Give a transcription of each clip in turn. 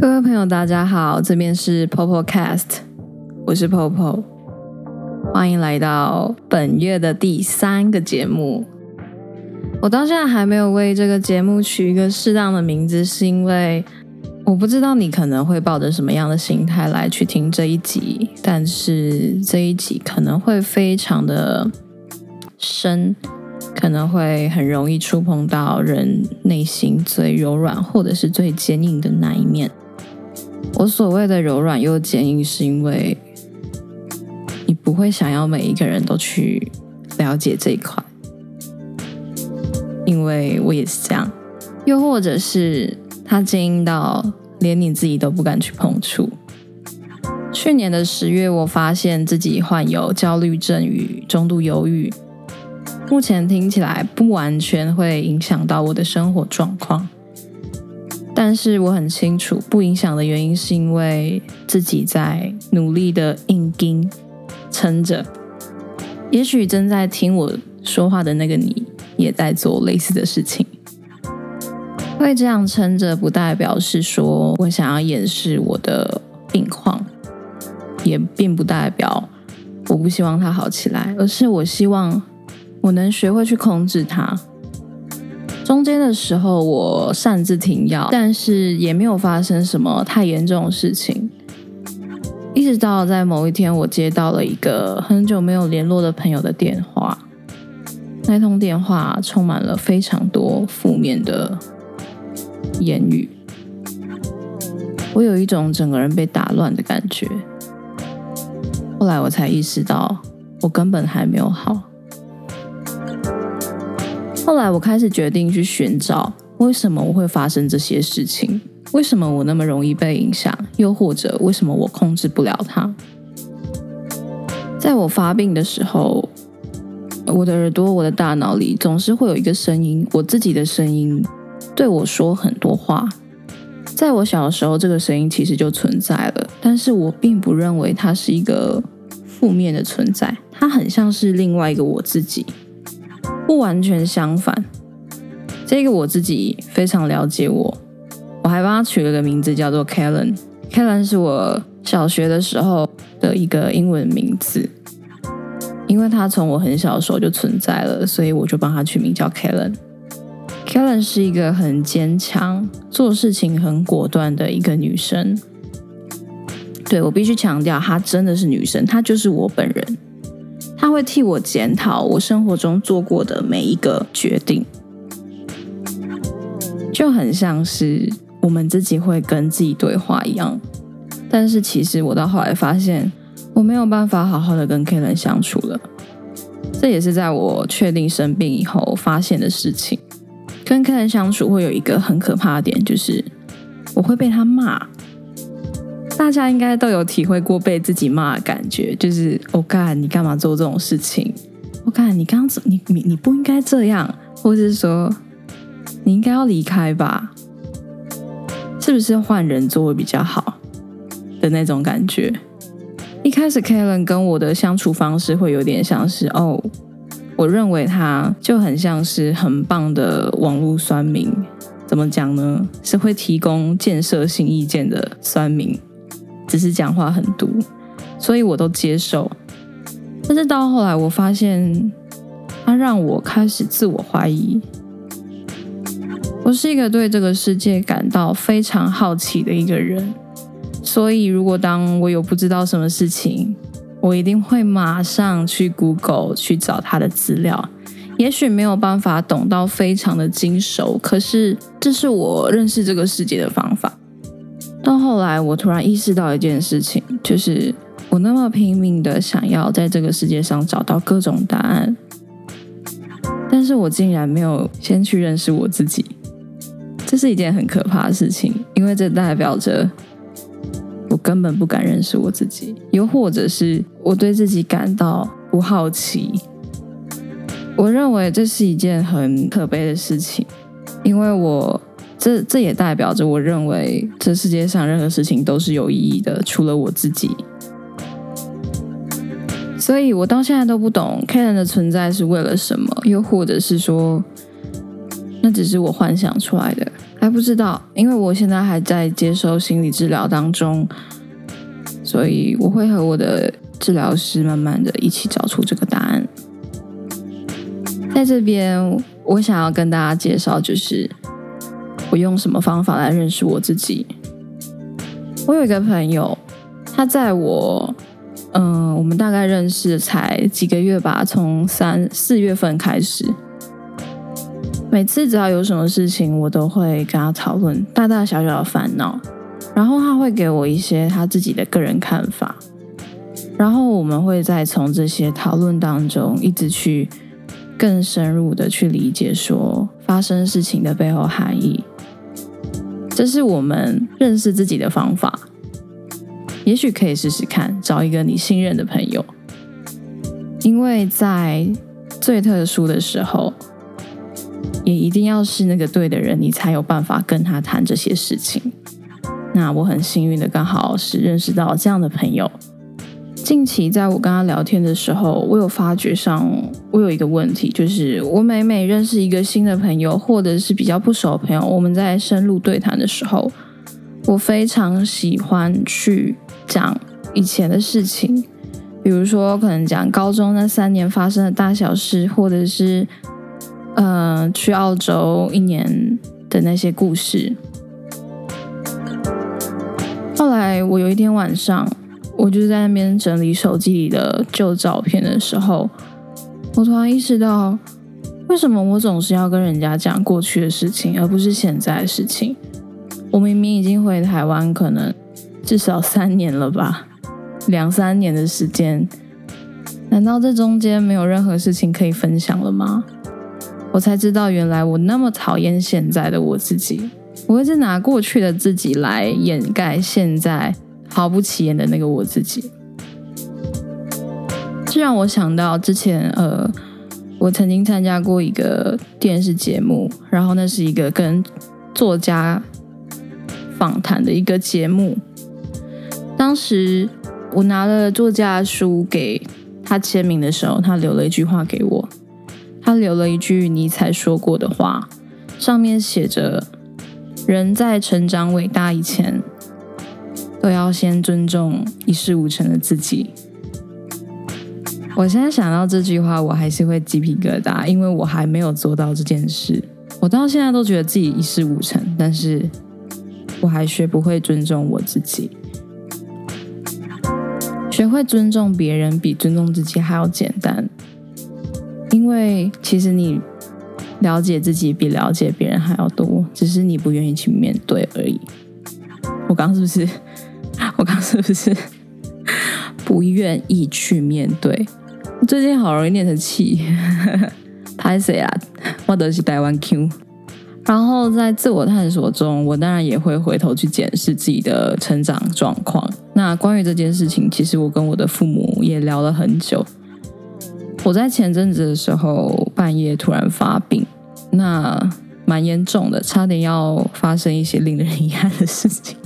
各位朋友，大家好，这边是 Popo Cast，我是 Popo，欢迎来到本月的第三个节目。我到现在还没有为这个节目取一个适当的名字，是因为我不知道你可能会抱着什么样的心态来去听这一集，但是这一集可能会非常的深。可能会很容易触碰到人内心最柔软或者是最坚硬的那一面。我所谓的柔软又坚硬，是因为你不会想要每一个人都去了解这一块，因为我也是这样。又或者是他坚硬到连你自己都不敢去碰触。去年的十月，我发现自己患有焦虑症与中度忧郁。目前听起来不完全会影响到我的生活状况，但是我很清楚不影响的原因是因为自己在努力的硬盯撑着。也许正在听我说话的那个你也在做类似的事情。会这样撑着，不代表是说我想要掩饰我的病况，也并不代表我不希望它好起来，而是我希望。我能学会去控制它。中间的时候，我擅自停药，但是也没有发生什么太严重的事情。一直到在某一天，我接到了一个很久没有联络的朋友的电话，那通电话充满了非常多负面的言语，我有一种整个人被打乱的感觉。后来我才意识到，我根本还没有好。后来我开始决定去寻找为什么我会发生这些事情，为什么我那么容易被影响，又或者为什么我控制不了它。在我发病的时候，我的耳朵、我的大脑里总是会有一个声音，我自己的声音对我说很多话。在我小时候，这个声音其实就存在了，但是我并不认为它是一个负面的存在，它很像是另外一个我自己。不完全相反，这个我自己非常了解我，我还帮他取了个名字叫做 Kellen。Kellen 是我小学的时候的一个英文名字，因为他从我很小的时候就存在了，所以我就帮他取名叫 Kellen。Kellen 是一个很坚强、做事情很果断的一个女生。对我必须强调，她真的是女生，她就是我本人。他会替我检讨我生活中做过的每一个决定，就很像是我们自己会跟自己对话一样。但是其实我到后来发现，我没有办法好好的跟 K 人相处了。这也是在我确定生病以后发现的事情。跟 K 人相处会有一个很可怕的点，就是我会被他骂。大家应该都有体会过被自己骂的感觉，就是我干你干嘛做这种事情？我干你刚刚你你你不应该这样，或是说你应该要离开吧？是不是换人做会比较好的那种感觉？一开始 Kalen 跟我的相处方式会有点像是哦，我认为他就很像是很棒的网络酸民，怎么讲呢？是会提供建设性意见的酸民。只是讲话很毒，所以我都接受。但是到后来，我发现他让我开始自我怀疑。我是一个对这个世界感到非常好奇的一个人，所以如果当我有不知道什么事情，我一定会马上去 Google 去找他的资料。也许没有办法懂到非常的精熟，可是这是我认识这个世界的方法。到后来，我突然意识到一件事情，就是我那么拼命的想要在这个世界上找到各种答案，但是我竟然没有先去认识我自己，这是一件很可怕的事情，因为这代表着我根本不敢认识我自己，又或者是我对自己感到不好奇。我认为这是一件很可悲的事情，因为我。这这也代表着，我认为这世界上任何事情都是有意义的，除了我自己。所以我到现在都不懂 k a r e n 的存在是为了什么，又或者是说，那只是我幻想出来的，还不知道，因为我现在还在接受心理治疗当中，所以我会和我的治疗师慢慢的一起找出这个答案。在这边，我想要跟大家介绍，就是我用什么方法来认识我自己。我有一个朋友，他在我，嗯，我们大概认识才几个月吧，从三四月份开始，每次只要有什么事情，我都会跟他讨论大大小小的烦恼，然后他会给我一些他自己的个人看法，然后我们会再从这些讨论当中一直去。更深入的去理解说发生事情的背后含义，这是我们认识自己的方法。也许可以试试看，找一个你信任的朋友，因为在最特殊的时候，也一定要是那个对的人，你才有办法跟他谈这些事情。那我很幸运的，刚好是认识到这样的朋友。近期在我跟他聊天的时候，我有发觉上，我有一个问题，就是我每每认识一个新的朋友，或者是比较不熟的朋友，我们在深入对谈的时候，我非常喜欢去讲以前的事情，比如说可能讲高中那三年发生的大小事，或者是呃去澳洲一年的那些故事。后来我有一天晚上。我就在那边整理手机里的旧照片的时候，我突然意识到，为什么我总是要跟人家讲过去的事情，而不是现在的事情？我明明已经回台湾，可能至少三年了吧，两三年的时间，难道这中间没有任何事情可以分享了吗？我才知道，原来我那么讨厌现在的我自己，我一直拿过去的自己来掩盖现在。毫不起眼的那个我自己，这让我想到之前，呃，我曾经参加过一个电视节目，然后那是一个跟作家访谈的一个节目。当时我拿了作家书给他签名的时候，他留了一句话给我，他留了一句尼采说过的话，上面写着：“人在成长伟大以前。”都要先尊重一事无成的自己。我现在想到这句话，我还是会鸡皮疙瘩，因为我还没有做到这件事。我到现在都觉得自己一事无成，但是我还学不会尊重我自己。学会尊重别人比尊重自己还要简单，因为其实你了解自己比了解别人还要多，只是你不愿意去面对而已。我刚是不是？是不是不愿意去面对？最近好容易念成气，拍谁啊？我都是台湾 Q。然后在自我探索中，我当然也会回头去检视自己的成长状况。那关于这件事情，其实我跟我的父母也聊了很久。我在前阵子的时候，半夜突然发病，那蛮严重的，差点要发生一些令人遗憾的事情。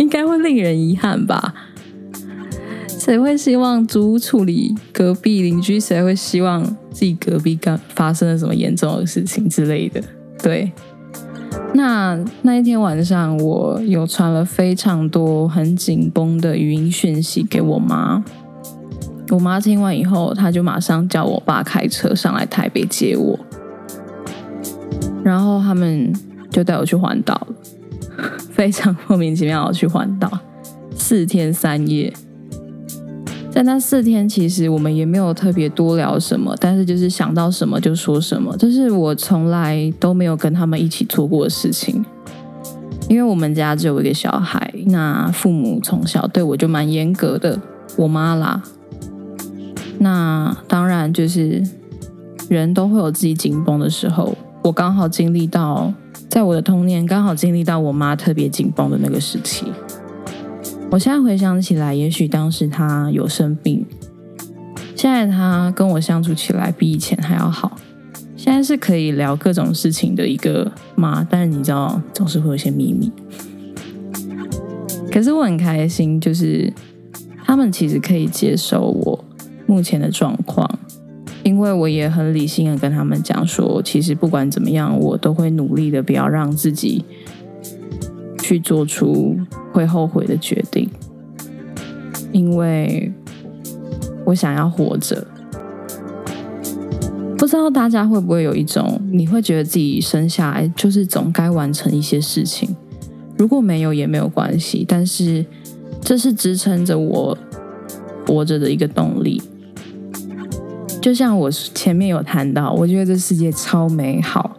应该会令人遗憾吧？谁会希望租屋处理隔壁邻居？谁会希望自己隔壁刚发生了什么严重的事情之类的？对，那那一天晚上，我有传了非常多很紧绷的语音讯息给我妈。我妈听完以后，她就马上叫我爸开车上来台北接我，然后他们就带我去环岛了。非常莫名其妙的去环岛，四天三夜。在那四天，其实我们也没有特别多聊什么，但是就是想到什么就说什么，这是我从来都没有跟他们一起做过的事情。因为我们家只有一个小孩，那父母从小对我就蛮严格的，我妈啦。那当然就是人都会有自己紧绷的时候，我刚好经历到。在我的童年，刚好经历到我妈特别紧绷的那个时期。我现在回想起来，也许当时她有生病，现在她跟我相处起来比以前还要好。现在是可以聊各种事情的一个妈，但是你知道，总是会有些秘密。可是我很开心，就是他们其实可以接受我目前的状况。因为我也很理性的跟他们讲说，其实不管怎么样，我都会努力的，不要让自己去做出会后悔的决定，因为我想要活着。不知道大家会不会有一种，你会觉得自己生下来就是总该完成一些事情，如果没有也没有关系，但是这是支撑着我活着的一个动力。就像我前面有谈到，我觉得这世界超美好。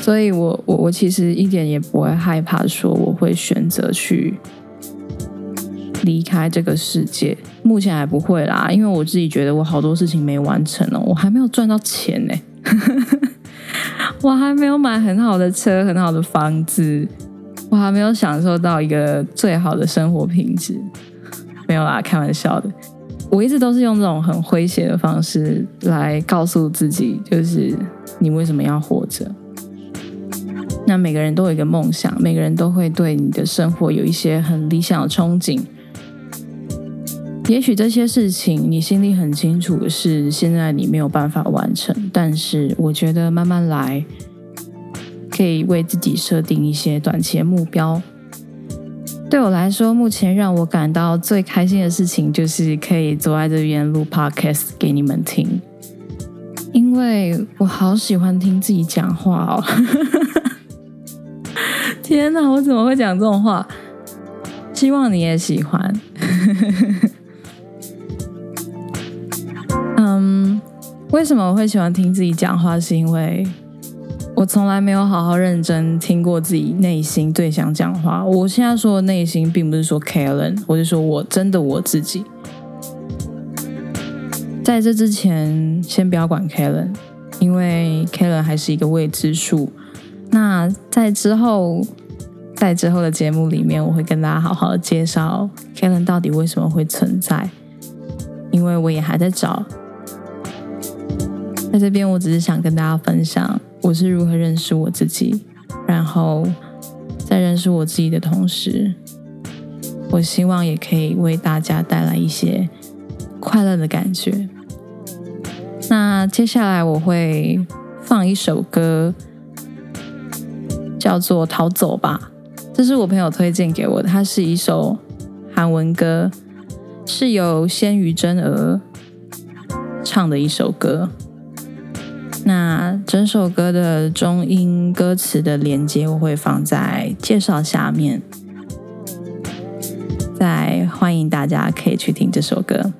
所以，我我我其实一点也不会害怕，说我会选择去离开这个世界。目前还不会啦，因为我自己觉得我好多事情没完成哦，我还没有赚到钱呢，我还没有买很好的车、很好的房子，我还没有享受到一个最好的生活品质。没有啦，开玩笑的。我一直都是用这种很诙谐的方式来告诉自己，就是你为什么要活着。那每个人都有一个梦想，每个人都会对你的生活有一些很理想的憧憬。也许这些事情你心里很清楚，是现在你没有办法完成。但是我觉得慢慢来，可以为自己设定一些短期的目标。对我来说，目前让我感到最开心的事情，就是可以坐在这边录 podcast 给你们听，因为我好喜欢听自己讲话哦。天哪，我怎么会讲这种话？希望你也喜欢。嗯，为什么我会喜欢听自己讲话？是因为我从来没有好好认真听过自己内心最想讲话。我现在说的内心，并不是说 Karen，我是说我真的我自己。在这之前，先不要管 Karen，因为 Karen 还是一个未知数。那在之后。在之后的节目里面，我会跟大家好好的介绍 Karen 到底为什么会存在，因为我也还在找。在这边，我只是想跟大家分享我是如何认识我自己，然后在认识我自己的同时，我希望也可以为大家带来一些快乐的感觉。那接下来我会放一首歌，叫做《逃走吧》。这是我朋友推荐给我的，它是一首韩文歌，是由鲜于真娥唱的一首歌。那整首歌的中英歌词的连接我会放在介绍下面，再欢迎大家可以去听这首歌。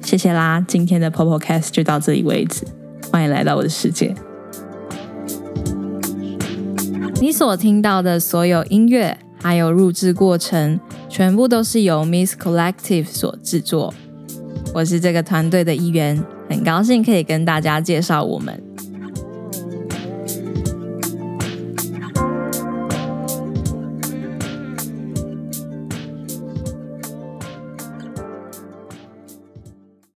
谢谢啦，今天的 Popo Cast 就到这里为止，欢迎来到我的世界。你所听到的所有音乐，还有录制过程，全部都是由 Miss Collective 所制作。我是这个团队的一员，很高兴可以跟大家介绍我们。